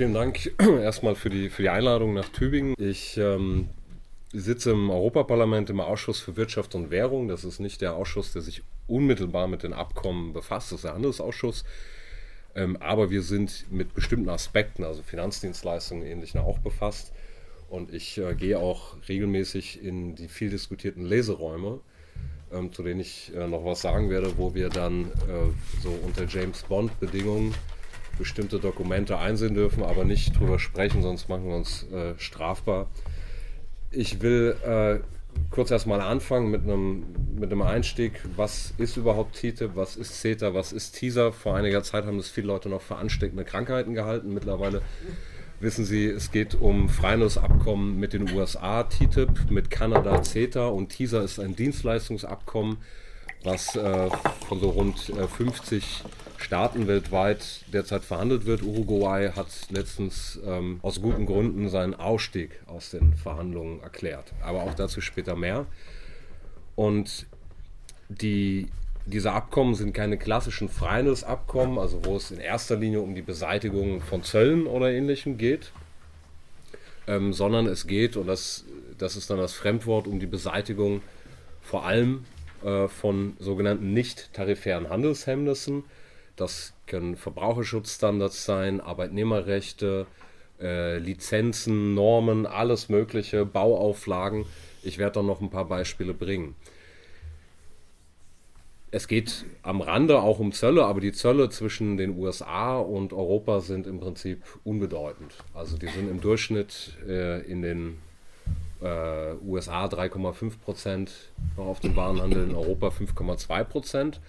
vielen Dank erstmal für die, für die Einladung nach Tübingen. Ich ähm, sitze im Europaparlament im Ausschuss für Wirtschaft und Währung. Das ist nicht der Ausschuss, der sich unmittelbar mit den Abkommen befasst, das ist der Handelsausschuss. Ähm, aber wir sind mit bestimmten Aspekten, also Finanzdienstleistungen ähnlich, auch befasst. Und ich äh, gehe auch regelmäßig in die viel diskutierten Leseräume, ähm, zu denen ich äh, noch was sagen werde, wo wir dann äh, so unter James Bond-Bedingungen bestimmte Dokumente einsehen dürfen, aber nicht drüber sprechen, sonst machen wir uns äh, strafbar. Ich will äh, kurz erstmal anfangen mit einem, mit einem Einstieg. Was ist überhaupt TTIP? Was ist CETA? Was ist TISA? Vor einiger Zeit haben das viele Leute noch für ansteckende Krankheiten gehalten. Mittlerweile wissen Sie, es geht um Freihandelsabkommen mit den USA, TTIP, mit Kanada, CETA und TISA ist ein Dienstleistungsabkommen, was äh, von so rund äh, 50 Staaten weltweit derzeit verhandelt wird. Uruguay hat letztens ähm, aus guten Gründen seinen Ausstieg aus den Verhandlungen erklärt. Aber auch dazu später mehr. Und die, diese Abkommen sind keine klassischen Freihandelsabkommen, also wo es in erster Linie um die Beseitigung von Zöllen oder ähnlichem geht, ähm, sondern es geht, und das, das ist dann das Fremdwort, um die Beseitigung vor allem äh, von sogenannten nicht-tarifären Handelshemmnissen das können Verbraucherschutzstandards sein, Arbeitnehmerrechte, äh, Lizenzen, Normen, alles Mögliche, Bauauflagen. Ich werde dann noch ein paar Beispiele bringen. Es geht am Rande auch um Zölle, aber die Zölle zwischen den USA und Europa sind im Prinzip unbedeutend. Also die sind im Durchschnitt äh, in den äh, USA 3,5 Prozent noch auf dem Warenhandel, in Europa 5,2 Prozent.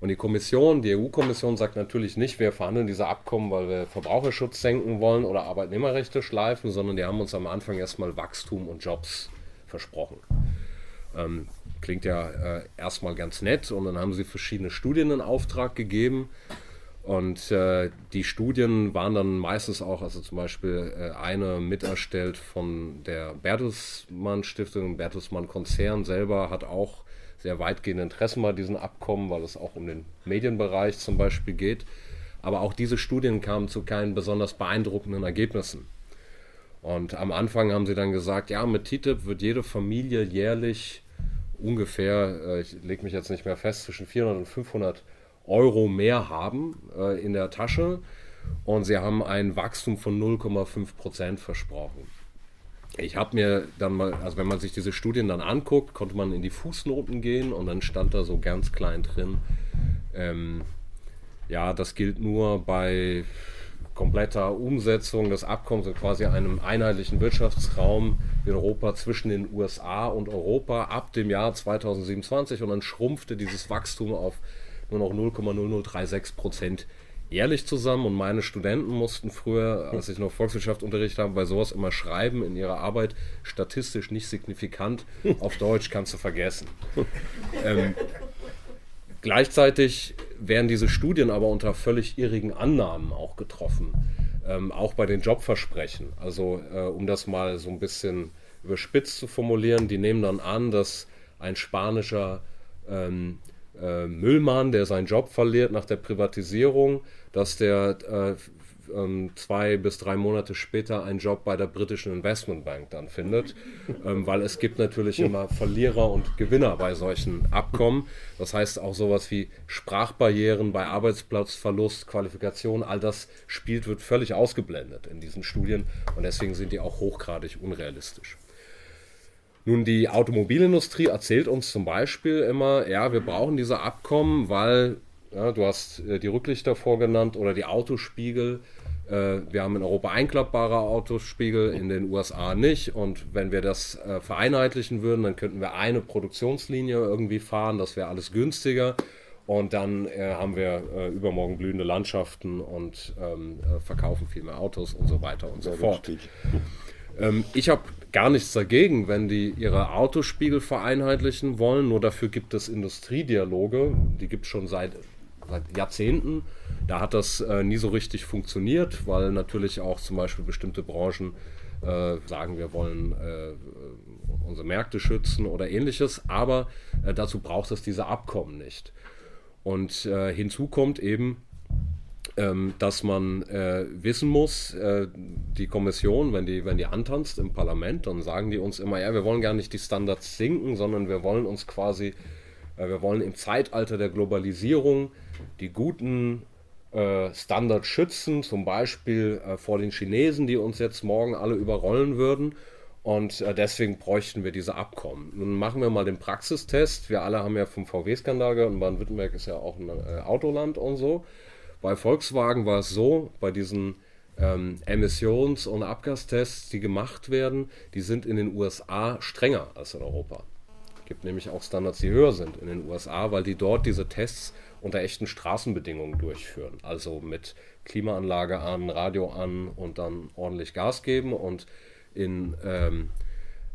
Und die Kommission, die EU-Kommission sagt natürlich nicht, wir verhandeln diese Abkommen, weil wir Verbraucherschutz senken wollen oder Arbeitnehmerrechte schleifen, sondern die haben uns am Anfang erstmal Wachstum und Jobs versprochen. Ähm, klingt ja äh, erstmal ganz nett und dann haben sie verschiedene Studien in Auftrag gegeben. Und äh, die Studien waren dann meistens auch, also zum Beispiel äh, eine miterstellt von der Bertelsmann Stiftung, Bertelsmann Konzern selber hat auch sehr weitgehende Interessen bei diesen Abkommen, weil es auch um den Medienbereich zum Beispiel geht. Aber auch diese Studien kamen zu keinen besonders beeindruckenden Ergebnissen. Und am Anfang haben sie dann gesagt, ja, mit TTIP wird jede Familie jährlich ungefähr, äh, ich lege mich jetzt nicht mehr fest, zwischen 400 und 500 Euro mehr haben äh, in der Tasche. Und sie haben ein Wachstum von 0,5 Prozent versprochen. Ich habe mir dann mal, also wenn man sich diese Studien dann anguckt, konnte man in die Fußnoten gehen und dann stand da so ganz klein drin, ähm, ja, das gilt nur bei kompletter Umsetzung des Abkommens in quasi einem einheitlichen Wirtschaftsraum in Europa zwischen den USA und Europa ab dem Jahr 2027 und dann schrumpfte dieses Wachstum auf nur noch 0,0036 Prozent ehrlich zusammen und meine Studenten mussten früher, als ich noch Volkswirtschaft unterrichtet habe, bei sowas immer schreiben in ihrer Arbeit, statistisch nicht signifikant, auf Deutsch kannst du vergessen. ähm, gleichzeitig werden diese Studien aber unter völlig irrigen Annahmen auch getroffen, ähm, auch bei den Jobversprechen. Also äh, um das mal so ein bisschen überspitzt zu formulieren, die nehmen dann an, dass ein spanischer ähm, äh, Müllmann, der seinen Job verliert nach der Privatisierung, dass der äh, ähm, zwei bis drei Monate später einen Job bei der britischen Investmentbank dann findet, ähm, weil es gibt natürlich immer Verlierer und Gewinner bei solchen Abkommen. Das heißt auch sowas wie Sprachbarrieren bei Arbeitsplatzverlust, Qualifikation, all das spielt, wird völlig ausgeblendet in diesen Studien und deswegen sind die auch hochgradig unrealistisch. Nun, die Automobilindustrie erzählt uns zum Beispiel immer, ja, wir brauchen diese Abkommen, weil ja, du hast äh, die Rücklichter vorgenannt oder die Autospiegel. Äh, wir haben in Europa einklappbare Autospiegel, in den USA nicht. Und wenn wir das äh, vereinheitlichen würden, dann könnten wir eine Produktionslinie irgendwie fahren. Das wäre alles günstiger. Und dann haben wir übermorgen blühende Landschaften und ähm, äh, verkaufen viel mehr Autos und so weiter und so fort. Ähm, ich habe gar nichts dagegen, wenn die ihre Autospiegel vereinheitlichen wollen. Nur dafür gibt es Industriedialoge. Die gibt es schon seit seit Jahrzehnten. Da hat das äh, nie so richtig funktioniert, weil natürlich auch zum Beispiel bestimmte Branchen äh, sagen, wir wollen äh, unsere Märkte schützen oder ähnliches. Aber äh, dazu braucht es diese Abkommen nicht. Und äh, hinzu kommt eben, ähm, dass man äh, wissen muss, äh, die Kommission, wenn die, wenn die antanzt im Parlament, dann sagen die uns immer, ja, wir wollen gar nicht die Standards sinken, sondern wir wollen uns quasi, äh, wir wollen im Zeitalter der Globalisierung die guten äh, Standards schützen, zum Beispiel äh, vor den Chinesen, die uns jetzt morgen alle überrollen würden. Und äh, deswegen bräuchten wir diese Abkommen. Nun machen wir mal den Praxistest. Wir alle haben ja vom VW-Skandal gehört und Baden-Württemberg ist ja auch ein Autoland und so. Bei Volkswagen war es so, bei diesen ähm, Emissions- und Abgastests, die gemacht werden, die sind in den USA strenger als in Europa. Es gibt nämlich auch Standards, die höher sind in den USA, weil die dort diese Tests unter echten Straßenbedingungen durchführen. Also mit Klimaanlage an, Radio an und dann ordentlich Gas geben. Und in ähm,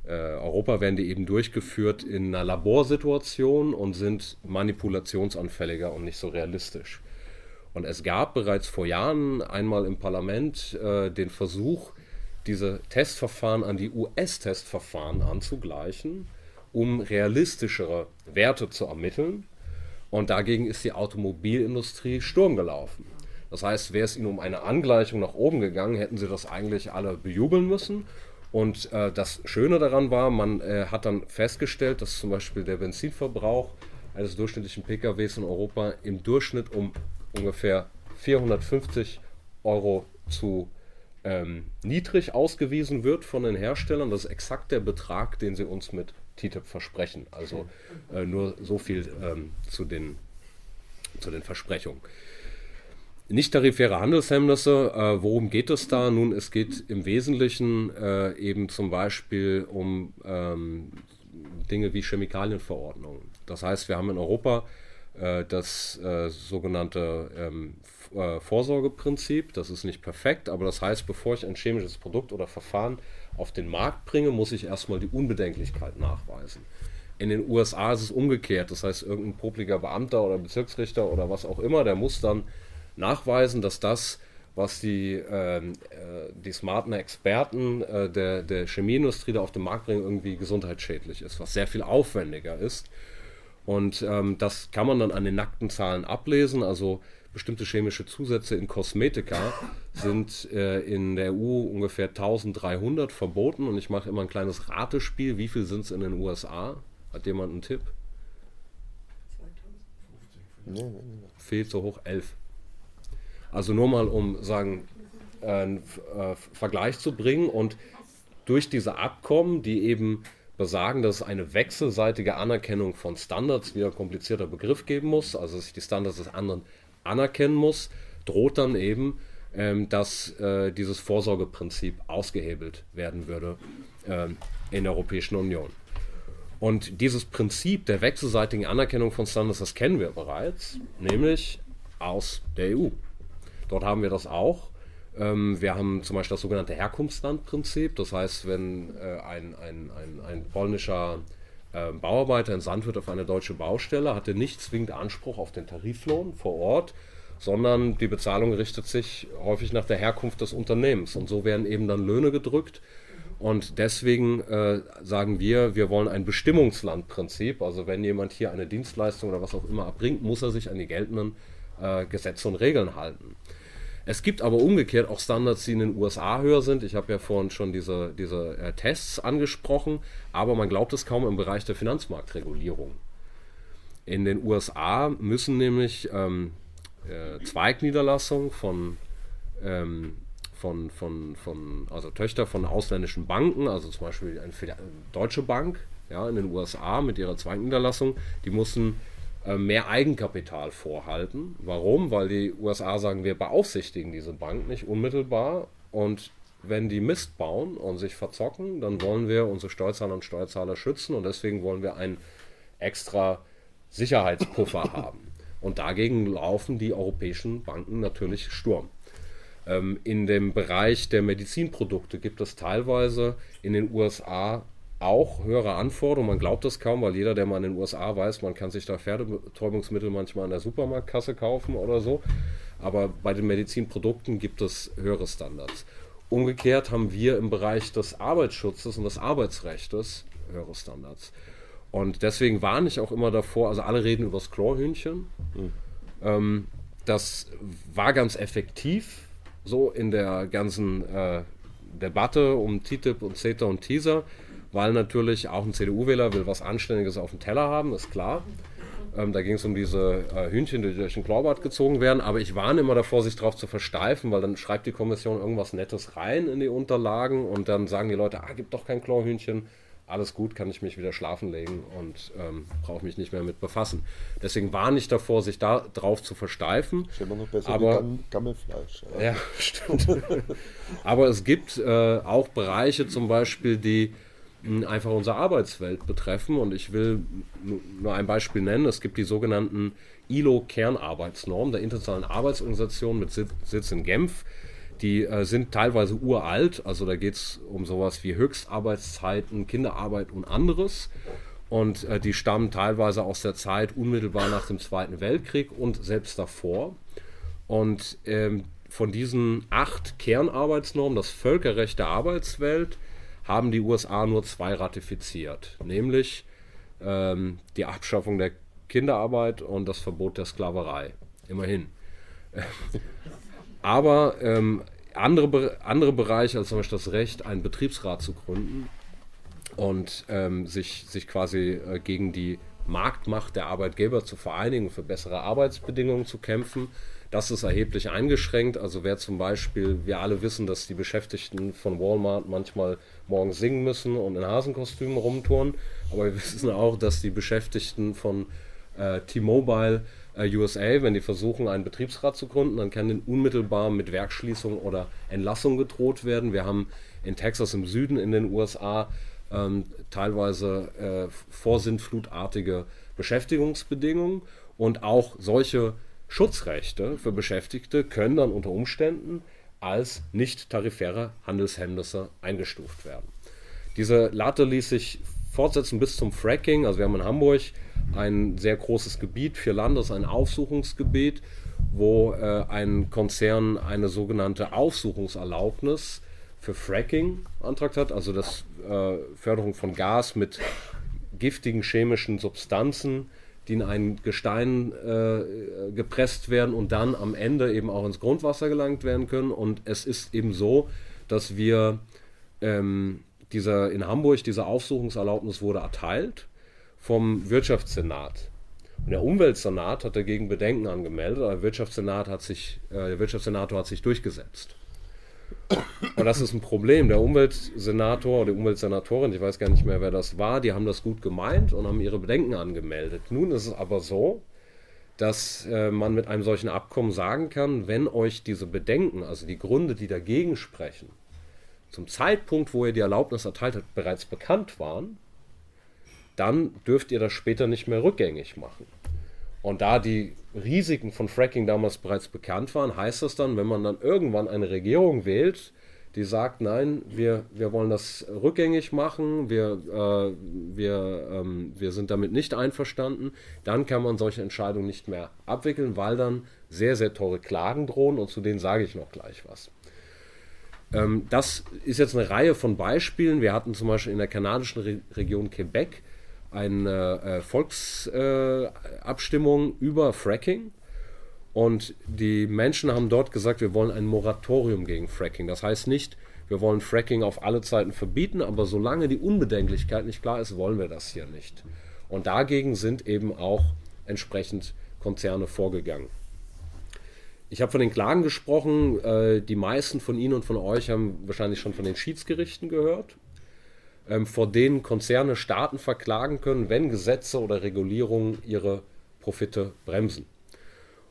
äh, Europa werden die eben durchgeführt in einer Laborsituation und sind manipulationsanfälliger und nicht so realistisch. Und es gab bereits vor Jahren einmal im Parlament äh, den Versuch, diese Testverfahren an die US-Testverfahren anzugleichen, um realistischere Werte zu ermitteln. Und dagegen ist die Automobilindustrie Sturm gelaufen. Das heißt, wäre es ihnen um eine Angleichung nach oben gegangen, hätten sie das eigentlich alle bejubeln müssen. Und äh, das Schöne daran war, man äh, hat dann festgestellt, dass zum Beispiel der Benzinverbrauch eines durchschnittlichen PKWs in Europa im Durchschnitt um ungefähr 450 Euro zu ähm, niedrig ausgewiesen wird von den Herstellern. Das ist exakt der Betrag, den sie uns mit TTIP versprechen. Also äh, nur so viel ähm, zu, den, zu den Versprechungen. Nicht-tarifäre Handelshemmnisse, äh, worum geht es da? Nun, es geht im Wesentlichen äh, eben zum Beispiel um ähm, Dinge wie Chemikalienverordnungen. Das heißt, wir haben in Europa das äh, sogenannte ähm, äh, Vorsorgeprinzip. Das ist nicht perfekt, aber das heißt, bevor ich ein chemisches Produkt oder Verfahren auf den Markt bringe, muss ich erstmal die Unbedenklichkeit nachweisen. In den USA ist es umgekehrt. Das heißt, irgendein popliger Beamter oder Bezirksrichter oder was auch immer, der muss dann nachweisen, dass das, was die, ähm, äh, die smarten Experten äh, der, der Chemieindustrie da auf den Markt bringen, irgendwie gesundheitsschädlich ist, was sehr viel aufwendiger ist. Und ähm, das kann man dann an den nackten Zahlen ablesen. Also bestimmte chemische Zusätze in Kosmetika sind äh, in der EU ungefähr 1300 verboten. Und ich mache immer ein kleines Ratespiel. Wie viel sind es in den USA? Hat jemand einen Tipp? 2050. Fehlt so hoch 11. Also nur mal, um sagen, äh, einen äh, Vergleich zu bringen. Und durch diese Abkommen, die eben besagen, dass es eine wechselseitige Anerkennung von Standards, wieder komplizierter Begriff geben muss, also dass ich die Standards des anderen anerkennen muss, droht dann eben, ähm, dass äh, dieses Vorsorgeprinzip ausgehebelt werden würde ähm, in der Europäischen Union. Und dieses Prinzip der wechselseitigen Anerkennung von Standards, das kennen wir bereits, nämlich aus der EU. Dort haben wir das auch. Ähm, wir haben zum Beispiel das sogenannte Herkunftslandprinzip. Das heißt, wenn äh, ein, ein, ein, ein polnischer äh, Bauarbeiter entsandt wird auf eine deutsche Baustelle, hat er nicht zwingend Anspruch auf den Tariflohn vor Ort, sondern die Bezahlung richtet sich häufig nach der Herkunft des Unternehmens. Und so werden eben dann Löhne gedrückt. Und deswegen äh, sagen wir, wir wollen ein Bestimmungslandprinzip. Also wenn jemand hier eine Dienstleistung oder was auch immer erbringt, muss er sich an die geltenden äh, Gesetze und Regeln halten. Es gibt aber umgekehrt auch Standards, die in den USA höher sind. Ich habe ja vorhin schon diese, diese äh, Tests angesprochen, aber man glaubt es kaum im Bereich der Finanzmarktregulierung. In den USA müssen nämlich ähm, äh, Zweigniederlassungen von, ähm, von, von, von, also Töchter von ausländischen Banken, also zum Beispiel eine Deutsche Bank ja, in den USA mit ihrer Zweigniederlassung, die mussten äh, mehr Eigenkapital vorhalten. Warum? Weil die USA sagen, wir beaufsichtigen diese Bank nicht unmittelbar und wenn die Mist bauen und sich verzocken, dann wollen wir unsere Steuerzahler und Steuerzahler schützen und deswegen wollen wir einen extra Sicherheitspuffer haben. Und dagegen laufen die europäischen Banken natürlich Sturm. Ähm, in dem Bereich der Medizinprodukte gibt es teilweise in den USA auch höhere Anforderungen. Man glaubt das kaum, weil jeder, der mal in den USA weiß, man kann sich da Pferdebetäubungsmittel manchmal an der Supermarktkasse kaufen oder so. Aber bei den Medizinprodukten gibt es höhere Standards. Umgekehrt haben wir im Bereich des Arbeitsschutzes und des Arbeitsrechts höhere Standards. Und deswegen warne ich auch immer davor, also alle reden über das Chlorhühnchen. Mhm. Ähm, das war ganz effektiv, so in der ganzen äh, Debatte um TTIP und CETA und Teaser, weil natürlich auch ein CDU-Wähler will was Anständiges auf dem Teller haben, ist klar. Ähm, da ging es um diese äh, Hühnchen, die durch den Klaurbart gezogen werden. Aber ich warne immer davor, sich darauf zu versteifen, weil dann schreibt die Kommission irgendwas Nettes rein in die Unterlagen und dann sagen die Leute, ah, gibt doch kein Chlorhühnchen. Alles gut, kann ich mich wieder schlafen legen und ähm, brauche mich nicht mehr mit befassen. Deswegen warne ich davor, sich da drauf zu versteifen. Ist immer noch besser Aber- wie Gam Gammelfleisch. Ja. Ja, stimmt. Aber es gibt äh, auch Bereiche zum Beispiel, die einfach unsere Arbeitswelt betreffen. Und ich will nu- nur ein Beispiel nennen. Es gibt die sogenannten ILO-Kernarbeitsnormen der Internationalen Arbeitsorganisation mit Sitz, Sitz in Genf. Die äh, sind teilweise uralt, also da geht es um sowas wie Höchstarbeitszeiten, Kinderarbeit und anderes. Und äh, die stammen teilweise aus der Zeit unmittelbar nach dem Zweiten Weltkrieg und selbst davor. Und ähm, von diesen acht Kernarbeitsnormen, das Völkerrecht der Arbeitswelt, haben die USA nur zwei ratifiziert, nämlich ähm, die Abschaffung der Kinderarbeit und das Verbot der Sklaverei. Immerhin. Aber ähm, andere, andere Bereiche, als zum Beispiel das Recht, einen Betriebsrat zu gründen und ähm, sich, sich quasi äh, gegen die Marktmacht der Arbeitgeber zu vereinigen, für bessere Arbeitsbedingungen zu kämpfen. Das ist erheblich eingeschränkt. Also wer zum Beispiel, wir alle wissen, dass die Beschäftigten von Walmart manchmal morgens singen müssen und in Hasenkostümen rumtouren. Aber wir wissen auch, dass die Beschäftigten von äh, T-Mobile äh, USA, wenn die versuchen, einen Betriebsrat zu gründen, dann kann ihnen unmittelbar mit Werkschließung oder Entlassung gedroht werden. Wir haben in Texas im Süden in den USA ähm, teilweise äh, vorsintflutartige Beschäftigungsbedingungen und auch solche Schutzrechte für Beschäftigte können dann unter Umständen als nicht tarifäre Handelshemmnisse eingestuft werden. Diese Latte ließ sich fortsetzen bis zum Fracking. Also wir haben in Hamburg ein sehr großes Gebiet, vier Landes, ein Aufsuchungsgebiet, wo äh, ein Konzern eine sogenannte Aufsuchungserlaubnis für Fracking beantragt hat, also das äh, Förderung von Gas mit giftigen chemischen Substanzen, die in ein Gestein äh, gepresst werden und dann am Ende eben auch ins Grundwasser gelangt werden können. Und es ist eben so, dass wir ähm, dieser, in Hamburg diese Aufsuchungserlaubnis wurde erteilt vom Wirtschaftssenat. Und der Umweltsenat hat dagegen Bedenken angemeldet, aber der Wirtschaftssenat hat sich, äh, der Wirtschaftssenator hat sich durchgesetzt. Und das ist ein Problem. Der Umweltsenator oder die Umweltsenatorin, ich weiß gar nicht mehr, wer das war, die haben das gut gemeint und haben ihre Bedenken angemeldet. Nun ist es aber so, dass äh, man mit einem solchen Abkommen sagen kann, wenn euch diese Bedenken, also die Gründe, die dagegen sprechen, zum Zeitpunkt, wo ihr die Erlaubnis erteilt habt, bereits bekannt waren, dann dürft ihr das später nicht mehr rückgängig machen. Und da die Risiken von Fracking damals bereits bekannt waren, heißt das dann, wenn man dann irgendwann eine Regierung wählt, die sagt, nein, wir, wir wollen das rückgängig machen, wir, äh, wir, ähm, wir sind damit nicht einverstanden, dann kann man solche Entscheidungen nicht mehr abwickeln, weil dann sehr, sehr teure Klagen drohen und zu denen sage ich noch gleich was. Ähm, das ist jetzt eine Reihe von Beispielen. Wir hatten zum Beispiel in der kanadischen Re Region Quebec eine äh, Volksabstimmung äh, über Fracking. Und die Menschen haben dort gesagt, wir wollen ein Moratorium gegen Fracking. Das heißt nicht, wir wollen Fracking auf alle Zeiten verbieten, aber solange die Unbedenklichkeit nicht klar ist, wollen wir das hier nicht. Und dagegen sind eben auch entsprechend Konzerne vorgegangen. Ich habe von den Klagen gesprochen. Äh, die meisten von Ihnen und von euch haben wahrscheinlich schon von den Schiedsgerichten gehört, ähm, vor denen Konzerne Staaten verklagen können, wenn Gesetze oder Regulierungen ihre Profite bremsen.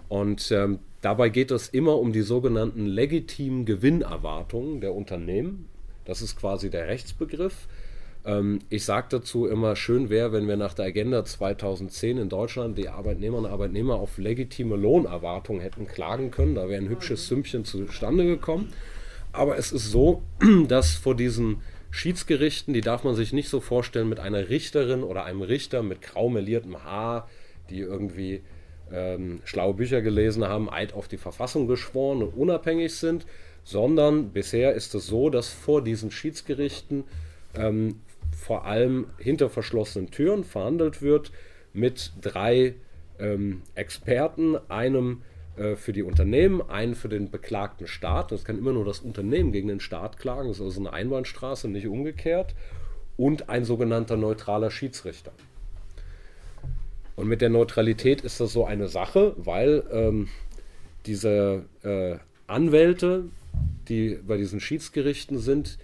Und ähm, dabei geht es immer um die sogenannten legitimen Gewinnerwartungen der Unternehmen. Das ist quasi der Rechtsbegriff. Ähm, ich sage dazu immer, schön wäre, wenn wir nach der Agenda 2010 in Deutschland die Arbeitnehmerinnen und Arbeitnehmer auf legitime Lohnerwartungen hätten klagen können. Da wäre ein hübsches Sümmchen zustande gekommen. Aber es ist so, dass vor diesen Schiedsgerichten, die darf man sich nicht so vorstellen mit einer Richterin oder einem Richter mit grau meliertem Haar, die irgendwie ähm, schlaue Bücher gelesen haben, Eid auf die Verfassung geschworen und unabhängig sind, sondern bisher ist es so, dass vor diesen Schiedsgerichten ähm, vor allem hinter verschlossenen Türen verhandelt wird mit drei ähm, Experten, einem für die Unternehmen, einen für den beklagten Staat. Das kann immer nur das Unternehmen gegen den Staat klagen, das ist also eine Einbahnstraße, nicht umgekehrt. Und ein sogenannter neutraler Schiedsrichter. Und mit der Neutralität ist das so eine Sache, weil ähm, diese äh, Anwälte, die bei diesen Schiedsgerichten sind,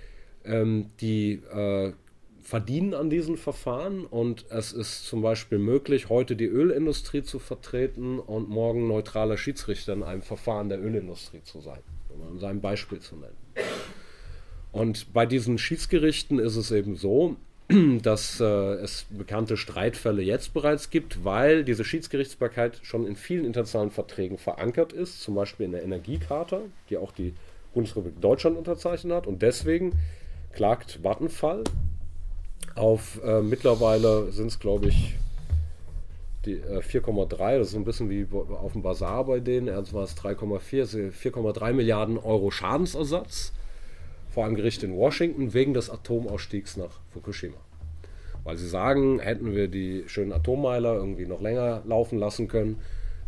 ähm, die äh, verdienen an diesen Verfahren und es ist zum Beispiel möglich, heute die Ölindustrie zu vertreten und morgen neutraler Schiedsrichter in einem Verfahren der Ölindustrie zu sein, um sein Beispiel zu nennen. Und bei diesen Schiedsgerichten ist es eben so, dass äh, es bekannte Streitfälle jetzt bereits gibt, weil diese Schiedsgerichtsbarkeit schon in vielen internationalen Verträgen verankert ist, zum Beispiel in der Energiecharta, die auch die Bundesrepublik Deutschland unterzeichnet hat. Und deswegen klagt Vattenfall auf äh, mittlerweile sind es, glaube ich, äh, 4,3, das ist ein bisschen wie auf dem Bazar bei denen, ernst war es 3,4, 4,3 Milliarden Euro Schadensersatz vor einem Gericht in Washington wegen des Atomausstiegs nach Fukushima. Weil sie sagen, hätten wir die schönen Atommeiler irgendwie noch länger laufen lassen können,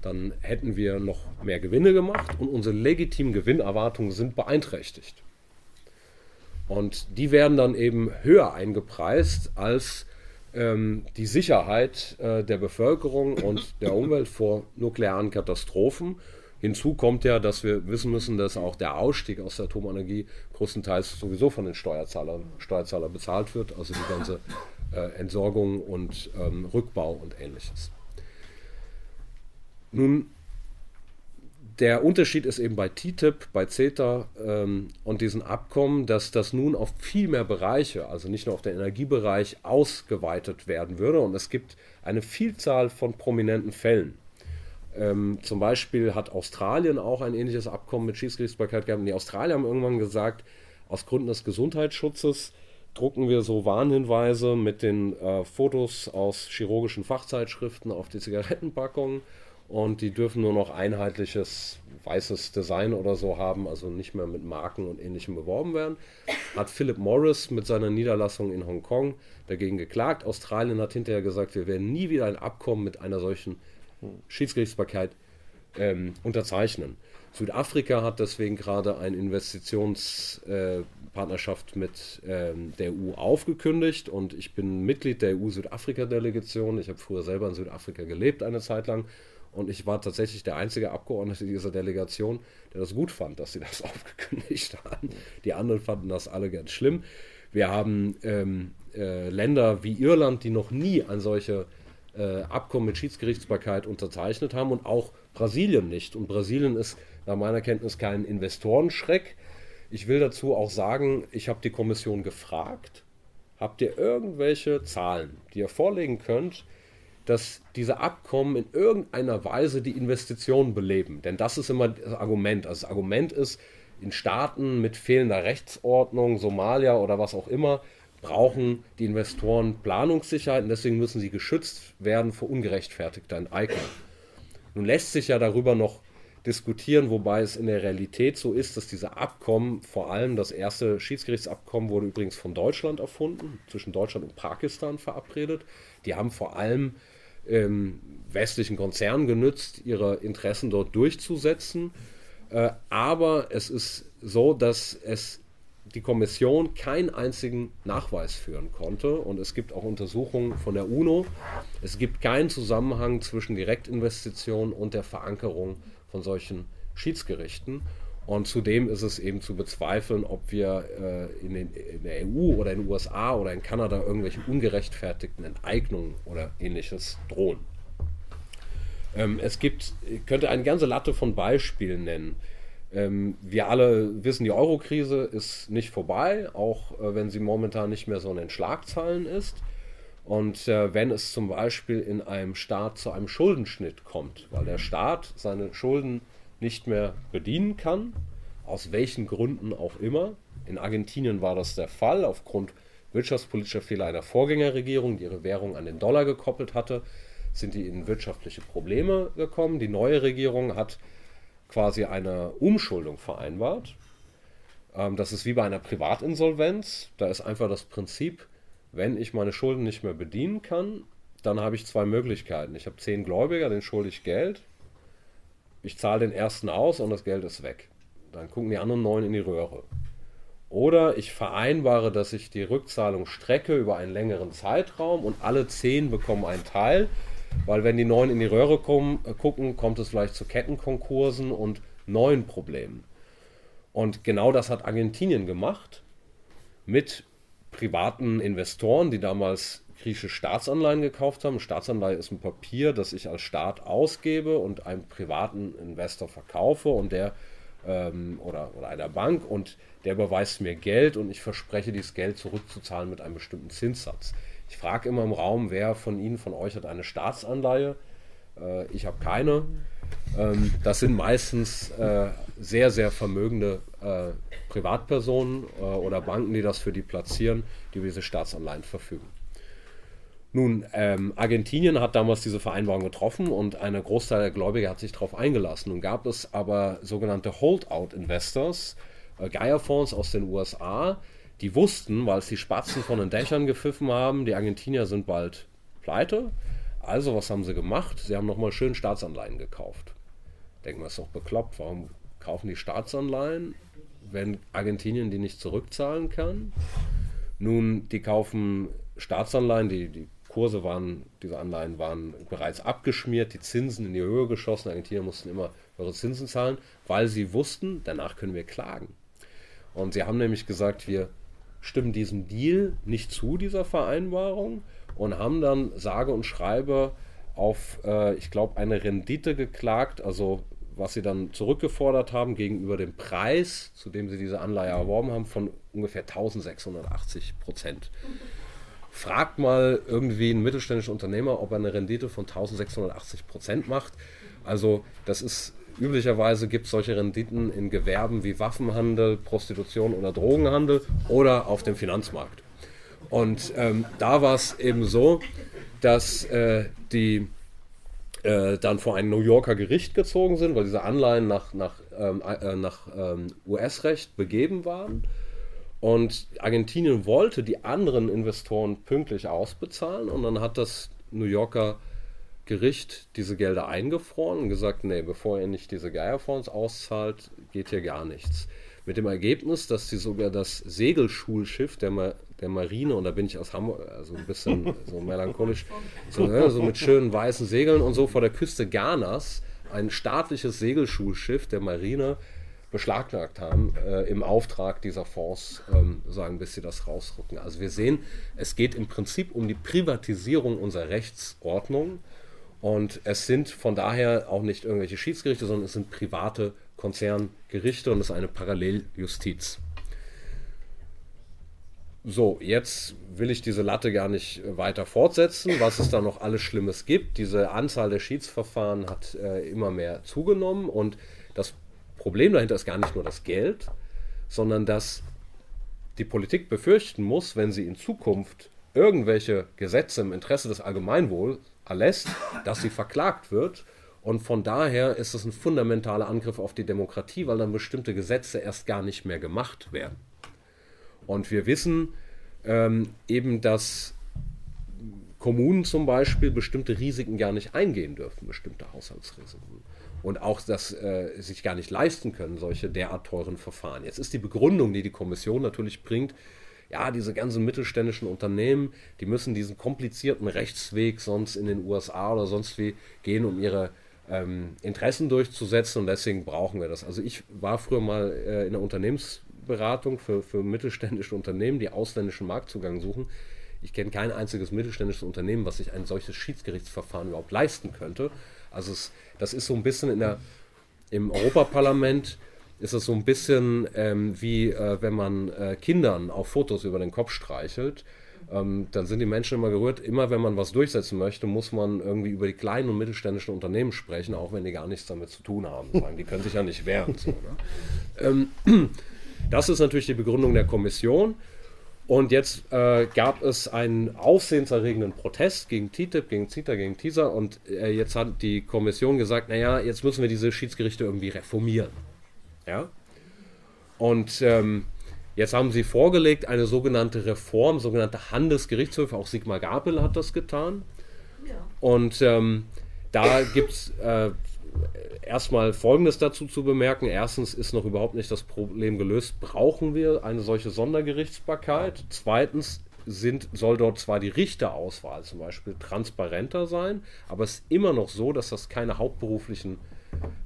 dann hätten wir noch mehr Gewinne gemacht und unsere legitimen Gewinnerwartungen sind beeinträchtigt. Und die werden dann eben höher eingepreist als ähm, die Sicherheit äh, der Bevölkerung und der Umwelt vor nuklearen Katastrophen. Hinzu kommt ja, dass wir wissen müssen, dass auch der Ausstieg aus der Atomenergie größtenteils sowieso von den Steuerzahlern, Steuerzahlern bezahlt wird, also die ganze äh, Entsorgung und ähm, Rückbau und ähnliches. Nun der Unterschied ist eben bei TTIP, bei CETA ähm, und diesen Abkommen, dass das nun auf viel mehr Bereiche, also nicht nur auf den Energiebereich, ausgeweitet werden würde. Und es gibt eine Vielzahl von prominenten Fällen. Ähm, zum Beispiel hat Australien auch ein ähnliches Abkommen mit Schiedsgerichtsbarkeit gehabt. Und die Australier haben irgendwann gesagt, aus Gründen des Gesundheitsschutzes drucken wir so Warnhinweise mit den äh, Fotos aus chirurgischen Fachzeitschriften auf die Zigarettenpackungen und die dürfen nur noch einheitliches weißes Design oder so haben, also nicht mehr mit Marken und ähnlichem beworben werden. Hat Philip Morris mit seiner Niederlassung in Hongkong dagegen geklagt. Australien hat hinterher gesagt, wir werden nie wieder ein Abkommen mit einer solchen Schiedsgerichtsbarkeit ähm, unterzeichnen. Südafrika hat deswegen gerade eine Investitionspartnerschaft äh, mit ähm, der EU aufgekündigt und ich bin Mitglied der EU-Südafrika-Delegation. Ich habe früher selber in Südafrika gelebt eine Zeit lang und ich war tatsächlich der einzige Abgeordnete dieser Delegation, der das gut fand, dass sie das aufgekündigt haben. Die anderen fanden das alle ganz schlimm. Wir haben ähm, äh, Länder wie Irland, die noch nie ein solches äh, Abkommen mit Schiedsgerichtsbarkeit unterzeichnet haben und auch Brasilien nicht. Und Brasilien ist nach meiner Kenntnis kein Investorenschreck. Ich will dazu auch sagen, ich habe die Kommission gefragt, habt ihr irgendwelche Zahlen, die ihr vorlegen könnt, dass diese Abkommen in irgendeiner Weise die Investitionen beleben. Denn das ist immer das Argument. Also das Argument ist, in Staaten mit fehlender Rechtsordnung, Somalia oder was auch immer, brauchen die Investoren Planungssicherheit und deswegen müssen sie geschützt werden vor ungerechtfertigter Enteignung. Nun lässt sich ja darüber noch diskutieren, wobei es in der Realität so ist, dass diese Abkommen, vor allem das erste Schiedsgerichtsabkommen wurde übrigens von Deutschland erfunden, zwischen Deutschland und Pakistan verabredet. Die haben vor allem ähm, westlichen Konzernen genützt, ihre Interessen dort durchzusetzen. Äh, aber es ist so, dass es die Kommission keinen einzigen Nachweis führen konnte. Und es gibt auch Untersuchungen von der UNO. Es gibt keinen Zusammenhang zwischen Direktinvestitionen und der Verankerung von solchen Schiedsgerichten. Und zudem ist es eben zu bezweifeln, ob wir äh, in, den, in, der EU oder in den USA oder in Kanada irgendwelche ungerechtfertigten Enteignungen oder ähnliches drohen. Ähm, es gibt, ich könnte eine ganze Latte von Beispielen nennen. Ähm, wir alle wissen, die Euro-Krise ist nicht vorbei, auch äh, wenn sie momentan nicht mehr so in den Schlagzeilen ist. Und äh, wenn es zum Beispiel in einem Staat zu einem Schuldenschnitt kommt, weil der Staat seine Schulden nicht mehr bedienen kann, aus welchen Gründen auch immer. In Argentinien war das der Fall, aufgrund wirtschaftspolitischer Fehler einer Vorgängerregierung, die ihre Währung an den Dollar gekoppelt hatte, sind die in wirtschaftliche Probleme gekommen. Die neue Regierung hat quasi eine Umschuldung vereinbart. Ähm, das ist wie bei einer Privatinsolvenz. Da ist einfach das Prinzip, wenn ich meine Schulden nicht mehr bedienen kann, dann habe ich zwei Möglichkeiten. Ich habe zehn Gläubiger, denen schulde ich Geld ich zahle den ersten aus und das Geld ist weg. Dann gucken die anderen neun in die Röhre. Oder ich vereinbare, dass ich die Rückzahlung strecke über einen längeren Zeitraum und alle zehn bekommen einen Teil, weil wenn die neun in die Röhre kommen, äh, gucken, kommt es vielleicht zu Kettenkonkursen und neuen Problemen. Und genau das hat Argentinien gemacht mit privaten Investoren, die damals griechische Staatsanleihen gekauft haben. Staatsanleihe ist ein Papier, das ich als Staat ausgebe und einem privaten Investor verkaufe und der ähm, oder, oder einer Bank und der beweist mir Geld und ich verspreche, dieses Geld zurückzuzahlen mit einem bestimmten Zinssatz. Ich frage immer im Raum, wer von Ihnen, von euch hat eine Staatsanleihe? Äh, ich habe keine. Ähm, das sind meistens äh, sehr, sehr vermögende äh, Privatpersonen äh, oder Banken, die das für die platzieren, die über diese Staatsanleihen verfügen. Nun, ähm, Argentinien hat damals diese Vereinbarung getroffen und eine Großteil der Gläubiger hat sich darauf eingelassen. Nun gab es aber sogenannte Holdout-Investors, äh, Geierfonds aus den USA, die wussten, weil es die Spatzen von den Dächern gepfiffen haben, die Argentinier sind bald pleite. Also, was haben sie gemacht? Sie haben nochmal schön Staatsanleihen gekauft. Denken wir, ist doch bekloppt. Warum kaufen die Staatsanleihen, wenn Argentinien die nicht zurückzahlen kann? Nun, die kaufen Staatsanleihen, die, die Kurse waren, diese Anleihen waren bereits abgeschmiert, die Zinsen in die Höhe geschossen. Argentinier mussten immer höhere Zinsen zahlen, weil sie wussten, danach können wir klagen. Und sie haben nämlich gesagt, wir stimmen diesem Deal nicht zu, dieser Vereinbarung, und haben dann sage und schreibe auf, äh, ich glaube, eine Rendite geklagt, also was sie dann zurückgefordert haben gegenüber dem Preis, zu dem sie diese Anleihe erworben haben, von ungefähr 1680 Prozent. Fragt mal irgendwie einen mittelständischen Unternehmer, ob er eine Rendite von 1680 Prozent macht. Also das ist üblicherweise gibt es solche Renditen in Gewerben wie Waffenhandel, Prostitution oder Drogenhandel oder auf dem Finanzmarkt. Und ähm, da war es eben so, dass äh, die äh, dann vor ein New Yorker Gericht gezogen sind, weil diese Anleihen nach, nach, ähm, äh, nach ähm, US-Recht begeben waren. Und Argentinien wollte die anderen Investoren pünktlich ausbezahlen und dann hat das New Yorker Gericht diese Gelder eingefroren und gesagt, nee, bevor ihr nicht diese Geierfonds auszahlt, geht hier gar nichts. Mit dem Ergebnis, dass sie sogar das Segelschulschiff der, Ma der Marine, und da bin ich aus Hamburg, also ein bisschen so melancholisch, so, ne, so mit schönen weißen Segeln und so vor der Küste Ghanas, ein staatliches Segelschulschiff der Marine beschlagnahmt haben äh, im Auftrag dieser Fonds, ähm, sagen, bis sie das rausrücken. Also wir sehen, es geht im Prinzip um die Privatisierung unserer Rechtsordnung und es sind von daher auch nicht irgendwelche Schiedsgerichte, sondern es sind private Konzerngerichte und es ist eine Paralleljustiz. So, jetzt will ich diese Latte gar nicht weiter fortsetzen, was es da noch alles Schlimmes gibt. Diese Anzahl der Schiedsverfahren hat äh, immer mehr zugenommen und das Problem dahinter ist gar nicht nur das Geld, sondern dass die Politik befürchten muss, wenn sie in Zukunft irgendwelche Gesetze im Interesse des Allgemeinwohls erlässt, dass sie verklagt wird. Und von daher ist es ein fundamentaler Angriff auf die Demokratie, weil dann bestimmte Gesetze erst gar nicht mehr gemacht werden. Und wir wissen ähm, eben, dass Kommunen zum Beispiel bestimmte Risiken gar nicht eingehen dürfen, bestimmte Haushaltsrisiken und auch das äh, sich gar nicht leisten können, solche derart teuren Verfahren. Jetzt ist die Begründung, die die Kommission natürlich bringt, ja, diese ganzen mittelständischen Unternehmen, die müssen diesen komplizierten Rechtsweg sonst in den USA oder sonst wie gehen, um ihre ähm, Interessen durchzusetzen und deswegen brauchen wir das. Also ich war früher mal äh, in der Unternehmensberatung für, für mittelständische Unternehmen, die ausländischen Marktzugang suchen. Ich kenne kein einziges mittelständisches Unternehmen, was sich ein solches Schiedsgerichtsverfahren überhaupt leisten könnte. Also es, das ist so ein bisschen in der, im Europaparlament ist es so ein bisschen ähm, wie äh, wenn man äh, Kindern auf Fotos über den Kopf streichelt. Ähm, dann sind die Menschen immer gerührt. Immer wenn man was durchsetzen möchte, muss man irgendwie über die kleinen und mittelständischen Unternehmen sprechen, auch wenn die gar nichts damit zu tun haben. Die können sich ja nicht wehren. So, ne? ähm, das ist natürlich die Begründung der Kommission. Und jetzt äh, gab es einen aufsehenserregenden Protest gegen TTIP, gegen CETA, gegen TISA. Und äh, jetzt hat die Kommission gesagt, naja, jetzt müssen wir diese Schiedsgerichte irgendwie reformieren. Ja? Und ähm, jetzt haben sie vorgelegt eine sogenannte Reform, sogenannte Handelsgerichtshöfe. Auch Sigmar Gabel hat das getan. Ja. Und ähm, da gibt es äh, erstmal Folgendes dazu zu bemerken. Erstens ist noch überhaupt nicht das Problem gelöst. Brauchen wir eine solche Sondergerichtsbarkeit? Zweitens sind, soll dort zwar die Richterauswahl zum Beispiel transparenter sein, aber es ist immer noch so, dass das keine hauptberuflichen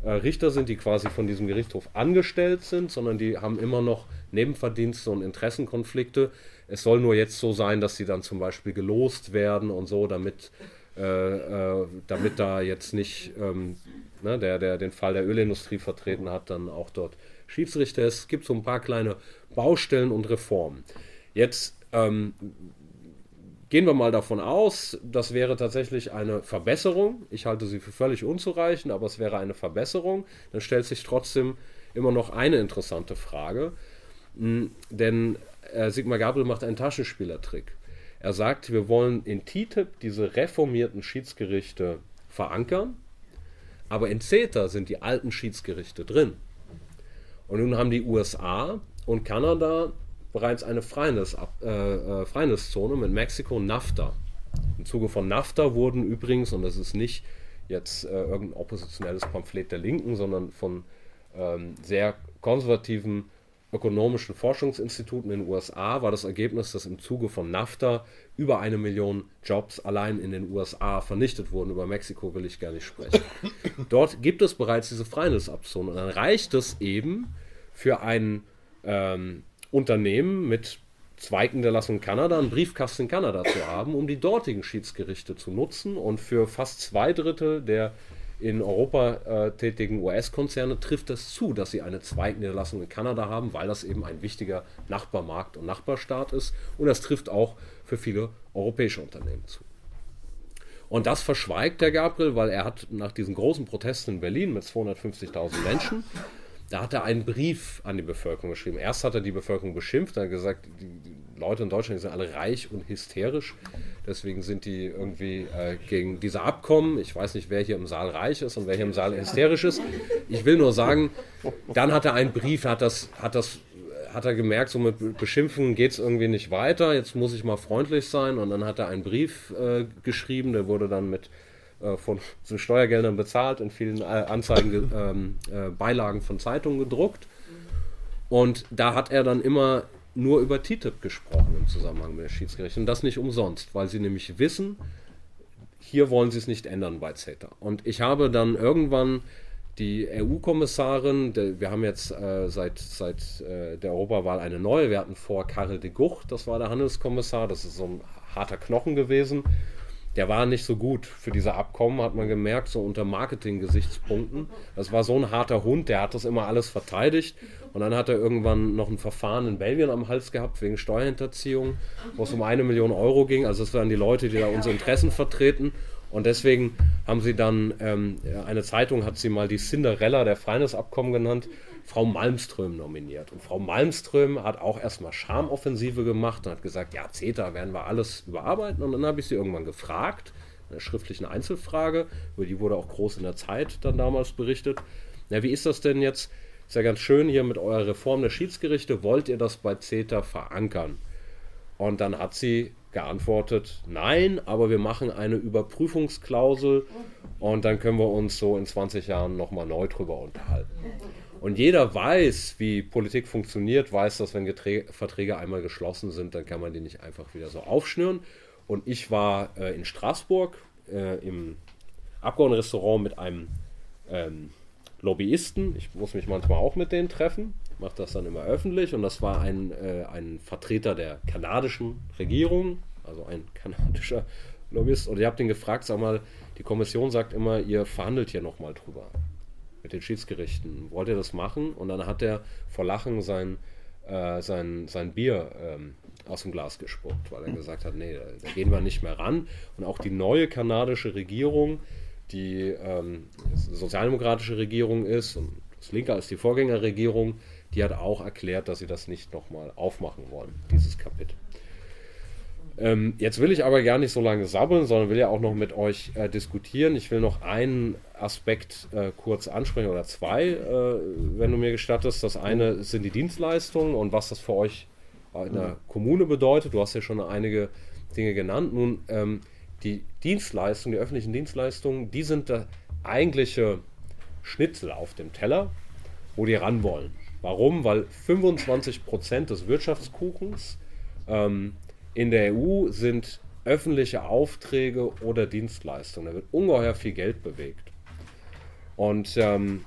äh, Richter sind, die quasi von diesem Gerichtshof angestellt sind, sondern die haben immer noch Nebenverdienste und Interessenkonflikte. Es soll nur jetzt so sein, dass sie dann zum Beispiel gelost werden und so, damit, äh, äh, damit da jetzt nicht ähm, ne, der, der den Fall der Ölindustrie vertreten hat, dann auch dort Schiedsrichter ist. Es gibt so ein paar kleine Baustellen und Reformen. Jetzt ähm, gehen wir mal davon aus, das wäre tatsächlich eine Verbesserung. Ich halte sie für völlig unzureichend, aber es wäre eine Verbesserung. Dann stellt sich trotzdem immer noch eine interessante Frage. Hm, denn äh, Sigmar Gabriel macht einen Taschenspielertrick. Er sagt, wir wollen in TTIP diese reformierten Schiedsgerichte verankern, aber in CETA sind die alten Schiedsgerichte drin. Und nun haben die USA und Kanada bereits eine Freinis, äh, äh, mit Mexiko, NAFTA. Im Zuge von NAFTA wurden übrigens, und das ist nicht jetzt äh, irgendein oppositionelles Pamphlet der Linken, sondern von ähm, sehr konservativen ökonomischen Forschungsinstituten in den USA war das Ergebnis, dass im Zuge von NAFTA über eine Million Jobs allein in den USA vernichtet wurden. Über Mexiko will ich gar nicht sprechen. Dort gibt es bereits diese Freihandelsabzone. Und dann reicht es eben für einen ähm, Unternehmen mit Zweigniederlassung in Kanada einen Briefkasten in Kanada zu haben, um die dortigen Schiedsgerichte zu nutzen. Und für fast zwei Drittel der in Europa äh, tätigen US-Konzerne trifft es zu, dass sie eine Zweigniederlassung in Kanada haben, weil das eben ein wichtiger Nachbarmarkt und Nachbarstaat ist. Und das trifft auch für viele europäische Unternehmen zu. Und das verschweigt der Gabriel, weil er hat nach diesen großen Protesten in Berlin mit 250.000 Menschen da hat er einen Brief an die Bevölkerung geschrieben. Erst hat er die Bevölkerung beschimpft, hat gesagt, die Leute in Deutschland sind alle reich und hysterisch. Deswegen sind die irgendwie äh, gegen diese Abkommen. Ich weiß nicht, wer hier im Saal reich ist und wer hier im Saal hysterisch ist. Ich will nur sagen, dann hat er einen Brief, hat das, hat das, hat er gemerkt, so mit Beschimpfen geht es irgendwie nicht weiter. Jetzt muss ich mal freundlich sein. Und dann hat er einen Brief äh, geschrieben, der wurde dann mit äh, von so Steuergeldern bezahlt, in vielen äh, Anzeigen, ähm, äh, Beilagen von Zeitungen gedruckt. Und da hat er dann immer nur über TTIP gesprochen im Zusammenhang mit der Schiedsgerichte. Und das nicht umsonst, weil sie nämlich wissen, hier wollen sie es nicht ändern bei CETA. Und ich habe dann irgendwann die EU-Kommissarin, wir haben jetzt äh, seit, seit äh, der Europawahl eine neue, wir hatten vor Karel de Gucht, das war der Handelskommissar, das ist so ein harter Knochen gewesen der war nicht so gut für diese Abkommen, hat man gemerkt, so unter Marketing-Gesichtspunkten. Das war so ein harter Hund, der hat das immer alles verteidigt. Und dann hat er irgendwann noch ein Verfahren in Belgien am Hals gehabt wegen Steuerhinterziehung, wo es um eine Million Euro ging. Also es waren die Leute, die da unsere Interessen vertreten. Und deswegen haben sie dann, ähm, eine Zeitung hat sie mal die Cinderella der Freihandelsabkommen genannt, Frau Malmström nominiert. Und Frau Malmström hat auch erstmal Schamoffensive gemacht und hat gesagt, ja, CETA werden wir alles überarbeiten. Und dann habe ich sie irgendwann gefragt, in einer schriftlichen Einzelfrage, über die wurde auch groß in der Zeit dann damals berichtet. Na, wie ist das denn jetzt? Ist ja ganz schön hier mit eurer Reform der Schiedsgerichte. Wollt ihr das bei CETA verankern? Und dann hat sie geantwortet, nein, aber wir machen eine Überprüfungsklausel und dann können wir uns so in 20 Jahren nochmal neu drüber unterhalten. Und jeder weiß, wie Politik funktioniert, weiß, dass wenn Geträ Verträge einmal geschlossen sind, dann kann man die nicht einfach wieder so aufschnüren. Und ich war äh, in Straßburg äh, im Abgeordnetenrestaurant mit einem ähm, Lobbyisten. Ich muss mich manchmal auch mit denen treffen, mache das dann immer öffentlich. Und das war ein, äh, ein Vertreter der kanadischen Regierung, also ein kanadischer Lobbyist. Und ich habe den gefragt, sag mal, die Kommission sagt immer, ihr verhandelt hier nochmal drüber mit den Schiedsgerichten. Wollt ihr das machen? Und dann hat er vor Lachen sein, äh, sein, sein Bier ähm, aus dem Glas gespuckt, weil er gesagt hat, nee, da, da, gehen wir nicht mehr ran. Und auch die neue kanadische Regierung, die ähm, sozialdemokratische Regierung ist und das Linke als die Vorgängerregierung, die hat auch erklärt, dass sie das nicht nochmal aufmachen wollen, dieses Kapitel. Ähm, jetzt will ich aber gar nicht so lange sabbeln, sondern will ja auch noch mit euch äh, diskutieren. Ich will noch einen Aspekt äh, kurz ansprechen oder zwei, äh, wenn du mir gestattest. Das eine sind die Dienstleistungen und was das für euch in der Kommune bedeutet. Du hast ja schon einige Dinge genannt. Nun, ähm, die Dienstleistungen, die öffentlichen Dienstleistungen, die sind der eigentliche Schnitzel auf dem Teller, wo die ran wollen. Warum? Weil 25% des Wirtschaftskuchens ähm, in der EU sind öffentliche Aufträge oder Dienstleistungen. Da wird ungeheuer viel Geld bewegt. Und ähm,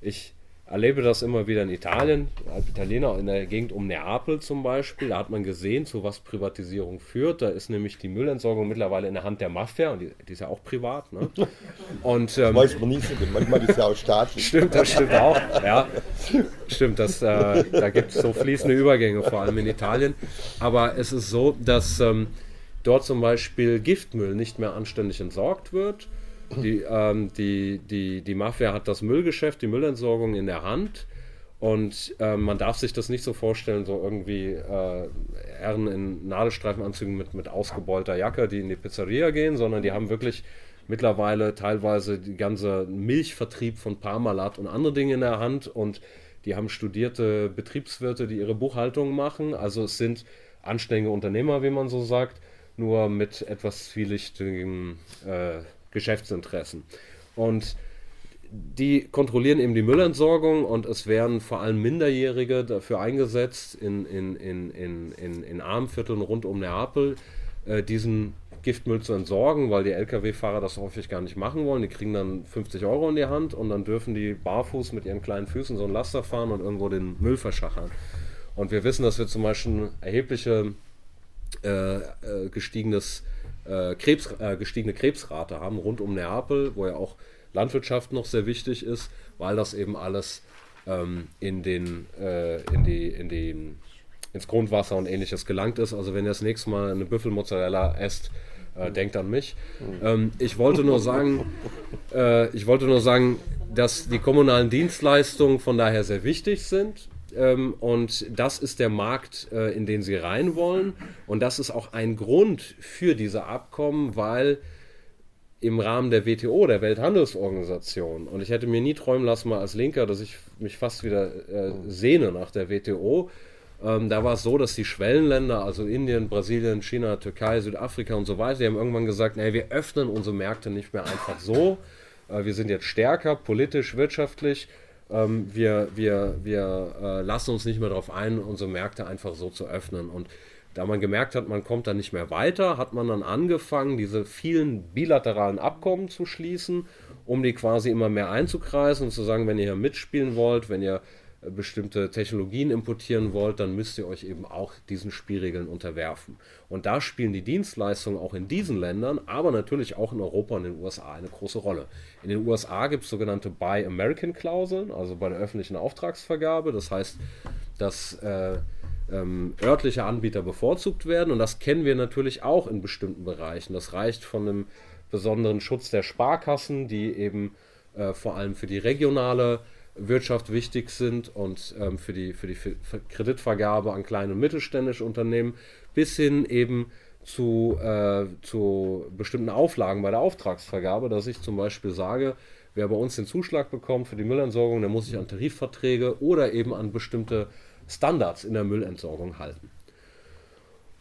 ich erlebe das immer wieder in Italien, als Italiener in der Gegend um Neapel zum Beispiel. Da hat man gesehen, zu was Privatisierung führt. Da ist nämlich die Müllentsorgung mittlerweile in der Hand der Mafia und die, die ist ja auch privat. Ne? Und, ähm, das weiß man nicht so gut. Manchmal ist ja auch staatlich. Stimmt, das stimmt auch. Ja, stimmt, das, äh, da gibt es so fließende Übergänge, vor allem in Italien. Aber es ist so, dass ähm, dort zum Beispiel Giftmüll nicht mehr anständig entsorgt wird die, ähm, die, die, die Mafia hat das Müllgeschäft, die Müllentsorgung in der Hand. Und äh, man darf sich das nicht so vorstellen, so irgendwie äh, Herren in Nadelstreifenanzügen mit, mit ausgebeulter Jacke, die in die Pizzeria gehen, sondern die haben wirklich mittlerweile teilweise die ganze Milchvertrieb von Parmalat und andere Dinge in der Hand und die haben studierte Betriebswirte, die ihre Buchhaltung machen. Also es sind anständige Unternehmer, wie man so sagt, nur mit etwas zwielichtigem äh, Geschäftsinteressen. Und die kontrollieren eben die Müllentsorgung und es werden vor allem Minderjährige dafür eingesetzt, in, in, in, in, in, in Armvierteln rund um Neapel äh, diesen Giftmüll zu entsorgen, weil die Lkw-Fahrer das häufig gar nicht machen wollen. Die kriegen dann 50 Euro in die Hand und dann dürfen die barfuß mit ihren kleinen Füßen so einen Laster fahren und irgendwo den Müll verschachern. Und wir wissen, dass wir zum Beispiel erhebliche äh, äh, gestiegenes äh, Krebs, äh, gestiegene Krebsrate haben rund um Neapel, wo ja auch Landwirtschaft noch sehr wichtig ist, weil das eben alles ähm, in den, äh, in die, in den, ins Grundwasser und ähnliches gelangt ist. Also wenn ihr das nächste Mal eine Büffelmozzarella esst, äh, denkt an mich. Ähm, ich wollte nur sagen, äh, ich wollte nur sagen, dass die kommunalen Dienstleistungen von daher sehr wichtig sind. Ähm, und das ist der Markt, äh, in den sie rein wollen. Und das ist auch ein Grund für diese Abkommen, weil im Rahmen der WTO, der Welthandelsorganisation, und ich hätte mir nie träumen lassen, mal als Linker, dass ich mich fast wieder äh, sehne nach der WTO. Ähm, da war es so, dass die Schwellenländer, also Indien, Brasilien, China, Türkei, Südafrika und so weiter, die haben irgendwann gesagt, nee, wir öffnen unsere Märkte nicht mehr einfach so. Äh, wir sind jetzt stärker, politisch, wirtschaftlich ähm, wir wir, wir äh, lassen uns nicht mehr darauf ein, unsere Märkte einfach so zu öffnen. Und da man gemerkt hat, man kommt da nicht mehr weiter, hat man dann angefangen, diese vielen bilateralen Abkommen zu schließen, um die quasi immer mehr einzukreisen und zu sagen, wenn ihr hier mitspielen wollt, wenn ihr bestimmte Technologien importieren wollt, dann müsst ihr euch eben auch diesen Spielregeln unterwerfen. Und da spielen die Dienstleistungen auch in diesen Ländern, aber natürlich auch in Europa und den USA eine große Rolle. In den USA gibt es sogenannte Buy American Klauseln, also bei der öffentlichen Auftragsvergabe. Das heißt, dass äh, ähm, örtliche Anbieter bevorzugt werden und das kennen wir natürlich auch in bestimmten Bereichen. Das reicht von einem besonderen Schutz der Sparkassen, die eben äh, vor allem für die regionale Wirtschaft wichtig sind und ähm, für die, für die Kreditvergabe an kleine und mittelständische Unternehmen bis hin eben zu, äh, zu bestimmten Auflagen bei der Auftragsvergabe, dass ich zum Beispiel sage, wer bei uns den Zuschlag bekommt für die Müllentsorgung, der muss sich an Tarifverträge oder eben an bestimmte Standards in der Müllentsorgung halten.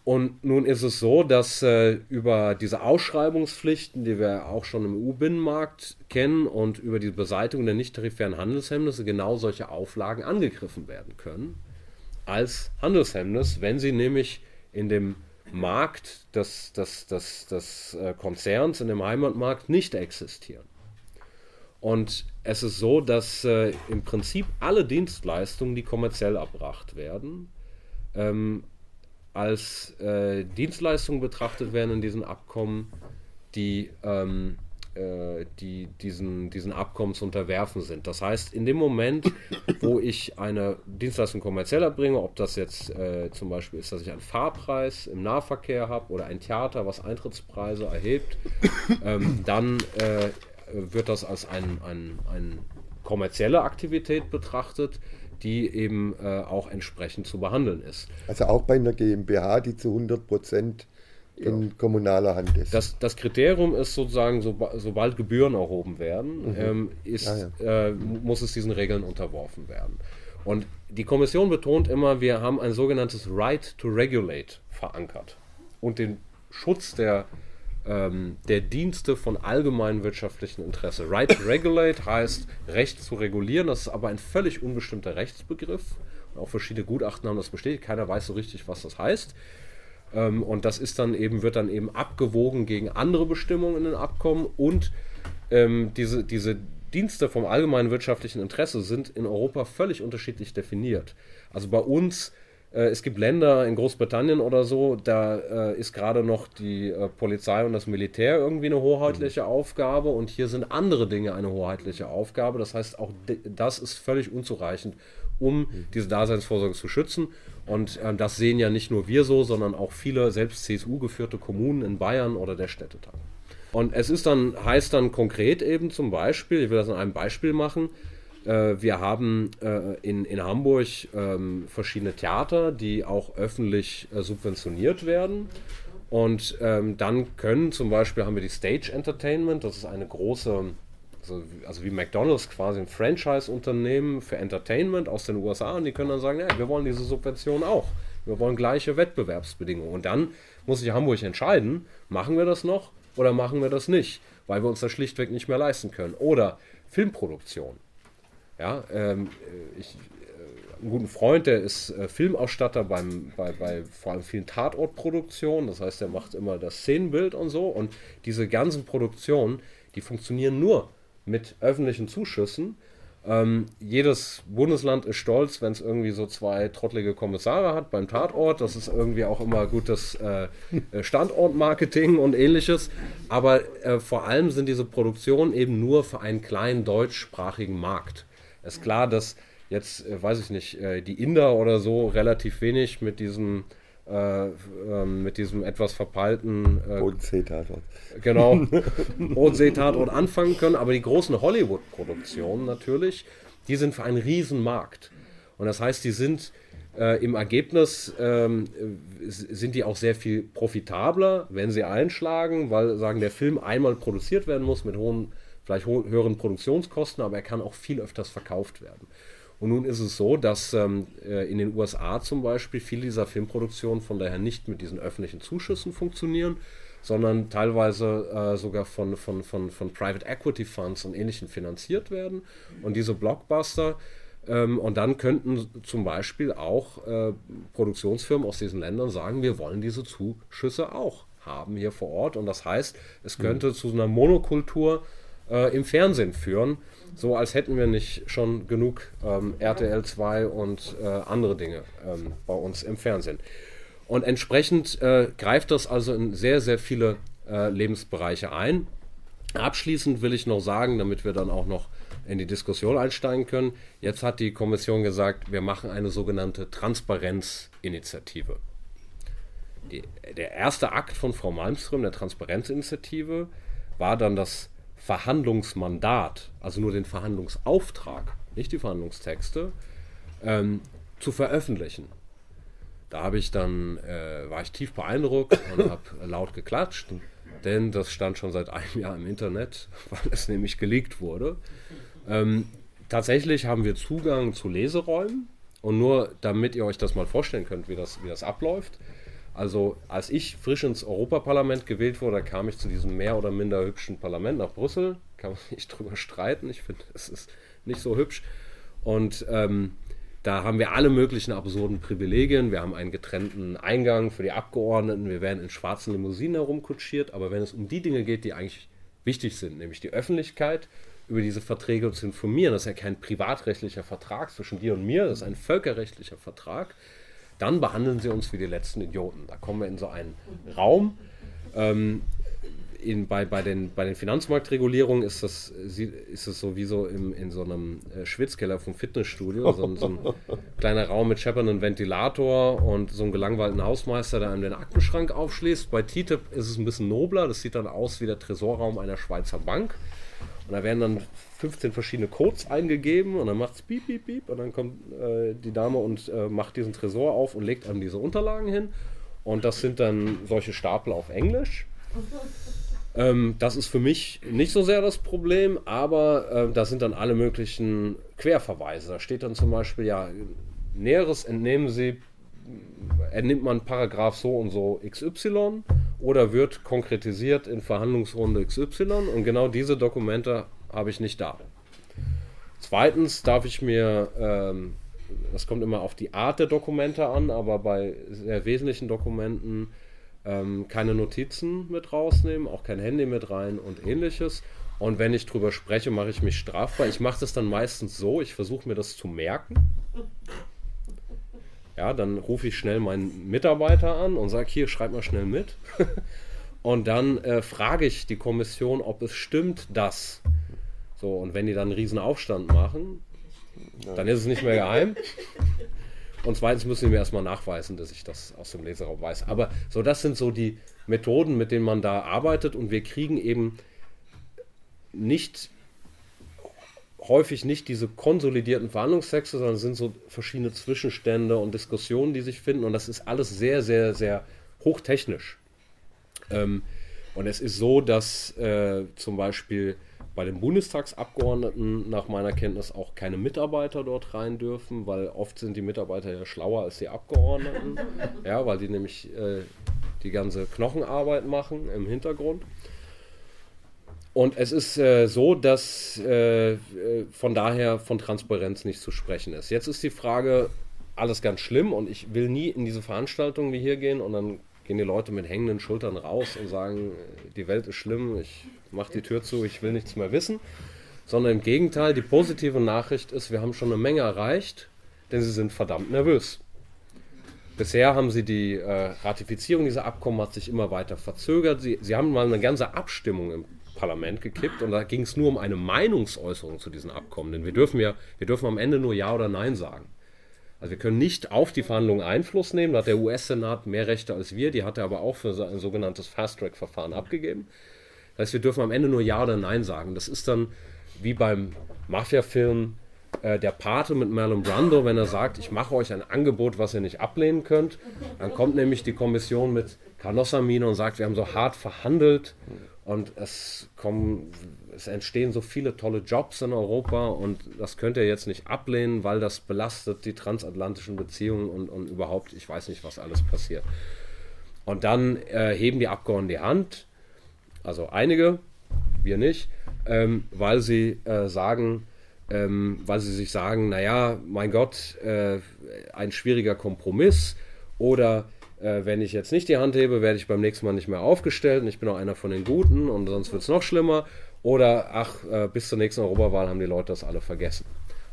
Und nun ist es so, dass äh, über diese Ausschreibungspflichten, die wir auch schon im EU-Binnenmarkt kennen, und über die Beseitigung der nicht tarifären Handelshemmnisse genau solche Auflagen angegriffen werden können als Handelshemmnis, wenn sie nämlich in dem Markt des, des, des, des äh, Konzerns, in dem Heimatmarkt nicht existieren. Und es ist so, dass äh, im Prinzip alle Dienstleistungen, die kommerziell erbracht werden, ähm, als äh, Dienstleistungen betrachtet werden in diesen Abkommen, die, ähm, äh, die diesen, diesen Abkommen zu unterwerfen sind. Das heißt, in dem Moment, wo ich eine Dienstleistung kommerziell erbringe, ob das jetzt äh, zum Beispiel ist, dass ich einen Fahrpreis im Nahverkehr habe oder ein Theater, was Eintrittspreise erhebt, ähm, dann äh, wird das als ein, ein, ein kommerzielle Aktivität betrachtet die eben äh, auch entsprechend zu behandeln ist. Also auch bei einer GmbH, die zu 100 Prozent in ja. kommunaler Hand ist. Das, das Kriterium ist sozusagen, so, sobald Gebühren erhoben werden, mhm. ähm, ist, ah, ja. äh, muss es diesen Regeln unterworfen werden. Und die Kommission betont immer, wir haben ein sogenanntes Right to Regulate verankert und den Schutz der ähm, der Dienste von allgemeinem wirtschaftlichen Interesse. Right to regulate heißt Recht zu regulieren, das ist aber ein völlig unbestimmter Rechtsbegriff. Auch verschiedene Gutachten haben das bestätigt, keiner weiß so richtig, was das heißt. Ähm, und das ist dann eben, wird dann eben abgewogen gegen andere Bestimmungen in den Abkommen und ähm, diese, diese Dienste vom allgemeinen wirtschaftlichen Interesse sind in Europa völlig unterschiedlich definiert. Also bei uns es gibt Länder in Großbritannien oder so, da äh, ist gerade noch die äh, Polizei und das Militär irgendwie eine hoheitliche mhm. Aufgabe und hier sind andere Dinge eine hoheitliche Aufgabe. Das heißt, auch das ist völlig unzureichend, um mhm. diese Daseinsvorsorge zu schützen. Und äh, das sehen ja nicht nur wir so, sondern auch viele selbst CSU-geführte Kommunen in Bayern oder der Städtetag. Und es ist dann, heißt dann konkret eben zum Beispiel, ich will das an einem Beispiel machen, äh, wir haben äh, in, in Hamburg ähm, verschiedene Theater, die auch öffentlich äh, subventioniert werden. Und ähm, dann können zum Beispiel haben wir die Stage Entertainment, das ist eine große, also, also wie McDonalds quasi ein Franchise-Unternehmen für Entertainment aus den USA und die können dann sagen, ja, wir wollen diese Subvention auch. Wir wollen gleiche Wettbewerbsbedingungen. Und dann muss sich Hamburg entscheiden, machen wir das noch oder machen wir das nicht, weil wir uns das schlichtweg nicht mehr leisten können. Oder Filmproduktion. Ja, ähm, äh, ich, äh, einen guten Freund, der ist äh, Filmausstatter beim, bei, bei vor allem vielen Tatortproduktionen. Das heißt, er macht immer das Szenenbild und so. Und diese ganzen Produktionen, die funktionieren nur mit öffentlichen Zuschüssen. Ähm, jedes Bundesland ist stolz, wenn es irgendwie so zwei trottlige Kommissare hat beim Tatort. Das ist irgendwie auch immer gutes äh, Standortmarketing und ähnliches. Aber äh, vor allem sind diese Produktionen eben nur für einen kleinen deutschsprachigen Markt ist klar, dass jetzt, äh, weiß ich nicht, äh, die Inder oder so relativ wenig mit diesem äh, äh, mit diesem etwas verpeilten äh, Bodensee-Tatort. Genau, Bodensee-Tatort anfangen können, aber die großen Hollywood-Produktionen natürlich, die sind für einen Riesenmarkt. Und das heißt, die sind äh, im Ergebnis ähm, sind die auch sehr viel profitabler, wenn sie einschlagen, weil sagen, der Film einmal produziert werden muss mit hohen vielleicht höheren Produktionskosten, aber er kann auch viel öfters verkauft werden. Und nun ist es so, dass ähm, äh, in den USA zum Beispiel viele dieser Filmproduktionen von daher nicht mit diesen öffentlichen Zuschüssen funktionieren, sondern teilweise äh, sogar von, von, von, von Private Equity Funds und ähnlichen finanziert werden. Und diese Blockbuster, ähm, und dann könnten zum Beispiel auch äh, Produktionsfirmen aus diesen Ländern sagen, wir wollen diese Zuschüsse auch haben hier vor Ort. Und das heißt, es könnte mhm. zu einer Monokultur äh, im Fernsehen führen. So als hätten wir nicht schon genug ähm, RTL 2 und äh, andere Dinge ähm, bei uns im Fernsehen. Und entsprechend äh, greift das also in sehr, sehr viele äh, Lebensbereiche ein. Abschließend will ich noch sagen, damit wir dann auch noch in die Diskussion einsteigen können. Jetzt hat die Kommission gesagt, wir machen eine sogenannte Transparenzinitiative. Der erste Akt von Frau Malmström, der Transparenzinitiative, war dann das Verhandlungsmandat, also nur den Verhandlungsauftrag, nicht die Verhandlungstexte, ähm, zu veröffentlichen. Da habe ich dann, äh, war ich tief beeindruckt und habe laut geklatscht, denn das stand schon seit einem Jahr im Internet, weil es nämlich geleakt wurde. Ähm, tatsächlich haben wir Zugang zu Leseräumen und nur damit ihr euch das mal vorstellen könnt, wie das, wie das abläuft. Also als ich frisch ins Europaparlament gewählt wurde, kam ich zu diesem mehr oder minder hübschen Parlament nach Brüssel. Kann man nicht drüber streiten. Ich finde, es ist nicht so hübsch. Und ähm, da haben wir alle möglichen absurden Privilegien. Wir haben einen getrennten Eingang für die Abgeordneten. Wir werden in schwarzen Limousinen herumkutschiert. Aber wenn es um die Dinge geht, die eigentlich wichtig sind, nämlich die Öffentlichkeit über diese Verträge zu informieren, das ist ja kein privatrechtlicher Vertrag zwischen dir und mir, das ist ein völkerrechtlicher Vertrag dann behandeln sie uns wie die letzten Idioten. Da kommen wir in so einen Raum. Ähm, in, bei, bei, den, bei den Finanzmarktregulierungen ist das, ist das so wie so im, in so einem äh, Schwitzkeller vom Fitnessstudio. So, so ein kleiner Raum mit schepperndem Ventilator und so einem gelangweilten Hausmeister, der einem den Aktenschrank aufschließt. Bei TTIP ist es ein bisschen nobler. Das sieht dann aus wie der Tresorraum einer Schweizer Bank. Und da werden dann 15 verschiedene Codes eingegeben und dann macht es piep, piep, piep und dann kommt äh, die Dame und äh, macht diesen Tresor auf und legt einem diese Unterlagen hin. Und das sind dann solche Stapel auf Englisch. Ähm, das ist für mich nicht so sehr das Problem, aber äh, da sind dann alle möglichen Querverweise. Da steht dann zum Beispiel, ja, Näheres entnehmen Sie, entnimmt man Paragraph so und so XY oder wird konkretisiert in Verhandlungsrunde XY und genau diese Dokumente habe ich nicht da. Zweitens darf ich mir, ähm, das kommt immer auf die Art der Dokumente an, aber bei sehr wesentlichen Dokumenten ähm, keine Notizen mit rausnehmen, auch kein Handy mit rein und ähnliches. Und wenn ich drüber spreche, mache ich mich strafbar. Ich mache das dann meistens so, ich versuche mir das zu merken. Ja, dann rufe ich schnell meinen Mitarbeiter an und sage, hier, schreib mal schnell mit. und dann äh, frage ich die Kommission, ob es stimmt, dass. So, und wenn die dann einen riesen Aufstand machen, dann ist es nicht mehr geheim. Und zweitens müssen sie mir erstmal nachweisen, dass ich das aus dem Leseraum weiß. Aber so, das sind so die Methoden, mit denen man da arbeitet und wir kriegen eben nicht häufig nicht diese konsolidierten Verhandlungstexte, sondern es sind so verschiedene Zwischenstände und Diskussionen, die sich finden und das ist alles sehr, sehr, sehr hochtechnisch. Ähm, und es ist so, dass äh, zum Beispiel bei den Bundestagsabgeordneten nach meiner Kenntnis auch keine Mitarbeiter dort rein dürfen, weil oft sind die Mitarbeiter ja schlauer als die Abgeordneten, ja, weil die nämlich äh, die ganze Knochenarbeit machen im Hintergrund. Und es ist äh, so, dass äh, äh, von daher von Transparenz nicht zu sprechen ist. Jetzt ist die Frage, alles ganz schlimm und ich will nie in diese Veranstaltungen wie hier gehen und dann gehen die Leute mit hängenden Schultern raus und sagen, die Welt ist schlimm, ich mache die Tür zu, ich will nichts mehr wissen. Sondern im Gegenteil, die positive Nachricht ist, wir haben schon eine Menge erreicht, denn sie sind verdammt nervös. Bisher haben sie die äh, Ratifizierung dieser Abkommen hat sich immer weiter verzögert. Sie, sie haben mal eine ganze Abstimmung im Parlament gekippt und da ging es nur um eine Meinungsäußerung zu diesen Abkommen. Denn wir dürfen ja, wir dürfen am Ende nur Ja oder Nein sagen. Also wir können nicht auf die Verhandlungen Einfluss nehmen. Da hat der US-Senat mehr Rechte als wir. Die hat er aber auch für ein sogenanntes Fast-Track-Verfahren abgegeben. Das heißt, wir dürfen am Ende nur Ja oder Nein sagen. Das ist dann wie beim Mafia-Film äh, Der Pate mit Marlon Brando, wenn er sagt, ich mache euch ein Angebot, was ihr nicht ablehnen könnt. Dann kommt nämlich die Kommission mit Canossamine und sagt, wir haben so hart verhandelt und es kommen es entstehen so viele tolle Jobs in Europa und das könnt ihr jetzt nicht ablehnen, weil das belastet die transatlantischen Beziehungen und, und überhaupt, ich weiß nicht, was alles passiert. Und dann äh, heben die Abgeordneten die Hand, also einige, wir nicht, ähm, weil sie äh, sagen, ähm, weil sie sich sagen, naja, mein Gott, äh, ein schwieriger Kompromiss oder äh, wenn ich jetzt nicht die Hand hebe, werde ich beim nächsten Mal nicht mehr aufgestellt und ich bin auch einer von den Guten und sonst wird es noch schlimmer. Oder ach, äh, bis zur nächsten Europawahl haben die Leute das alle vergessen.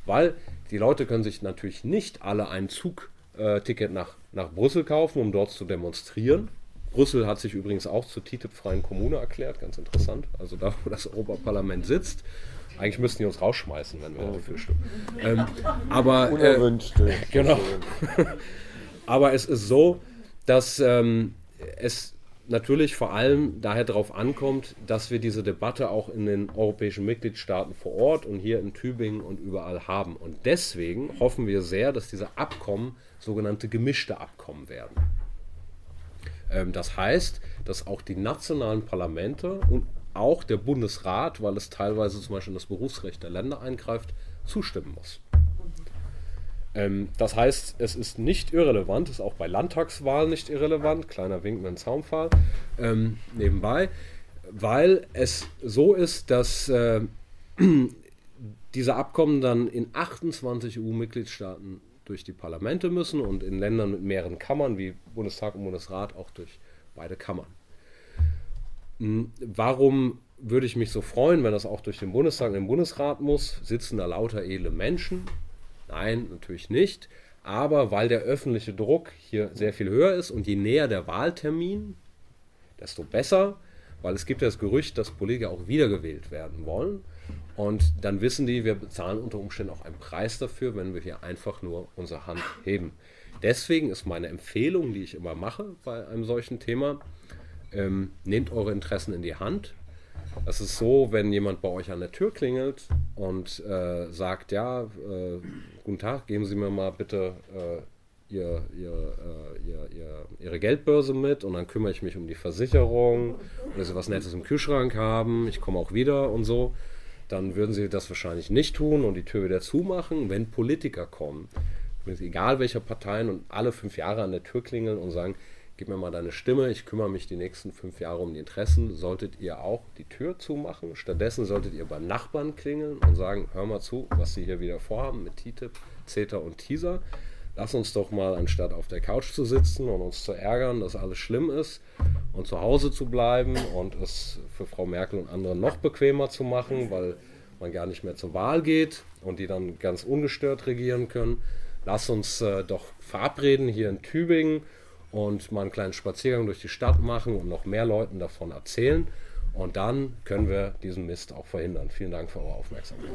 Weil die Leute können sich natürlich nicht alle ein Zugticket nach, nach Brüssel kaufen, um dort zu demonstrieren. Brüssel hat sich übrigens auch zur TTIP-freien Kommune erklärt, ganz interessant. Also da, wo das Europaparlament sitzt. Eigentlich müssten die uns rausschmeißen, wenn wir dafür stimmen. Ähm, aber, Unerwünscht. Äh, genau. aber es ist so, dass ähm, es natürlich vor allem daher darauf ankommt, dass wir diese Debatte auch in den europäischen Mitgliedstaaten vor Ort und hier in Tübingen und überall haben. Und deswegen hoffen wir sehr, dass diese Abkommen sogenannte gemischte Abkommen werden. Ähm, das heißt, dass auch die nationalen Parlamente und auch der Bundesrat, weil es teilweise zum Beispiel in das Berufsrecht der Länder eingreift, zustimmen muss. Ähm, das heißt, es ist nicht irrelevant, ist auch bei Landtagswahlen nicht irrelevant, kleiner Wink mit dem Zaunpfahl ähm, nebenbei, weil es so ist, dass äh, diese Abkommen dann in 28 EU-Mitgliedstaaten durch die Parlamente müssen und in Ländern mit mehreren Kammern wie Bundestag und Bundesrat auch durch beide Kammern. Hm, warum würde ich mich so freuen, wenn das auch durch den Bundestag und den Bundesrat muss? Sitzen da lauter edle Menschen, Nein, natürlich nicht. Aber weil der öffentliche Druck hier sehr viel höher ist und je näher der Wahltermin, desto besser, weil es gibt ja das Gerücht, dass Politiker auch wiedergewählt werden wollen. Und dann wissen die, wir bezahlen unter Umständen auch einen Preis dafür, wenn wir hier einfach nur unsere Hand heben. Deswegen ist meine Empfehlung, die ich immer mache bei einem solchen Thema, ähm, nehmt eure Interessen in die Hand, es ist so, wenn jemand bei euch an der Tür klingelt und äh, sagt, ja, äh, guten Tag, geben Sie mir mal bitte äh, ihr, ihr, äh, ihr, ihr, Ihre Geldbörse mit und dann kümmere ich mich um die Versicherung oder Sie was Nettes im Kühlschrank haben, ich komme auch wieder und so, dann würden Sie das wahrscheinlich nicht tun und die Tür wieder zumachen. Wenn Politiker kommen, egal welcher Parteien und alle fünf Jahre an der Tür klingeln und sagen, gib mir mal deine Stimme, ich kümmere mich die nächsten fünf Jahre um die Interessen, solltet ihr auch die Tür zumachen. Stattdessen solltet ihr beim Nachbarn klingeln und sagen, hör mal zu, was sie hier wieder vorhaben mit TTIP, CETA und Teaser. Lass uns doch mal, anstatt auf der Couch zu sitzen und uns zu ärgern, dass alles schlimm ist und zu Hause zu bleiben und es für Frau Merkel und andere noch bequemer zu machen, weil man gar nicht mehr zur Wahl geht und die dann ganz ungestört regieren können. Lass uns äh, doch verabreden hier in Tübingen und mal einen kleinen Spaziergang durch die Stadt machen und noch mehr Leuten davon erzählen. Und dann können wir diesen Mist auch verhindern. Vielen Dank für eure Aufmerksamkeit.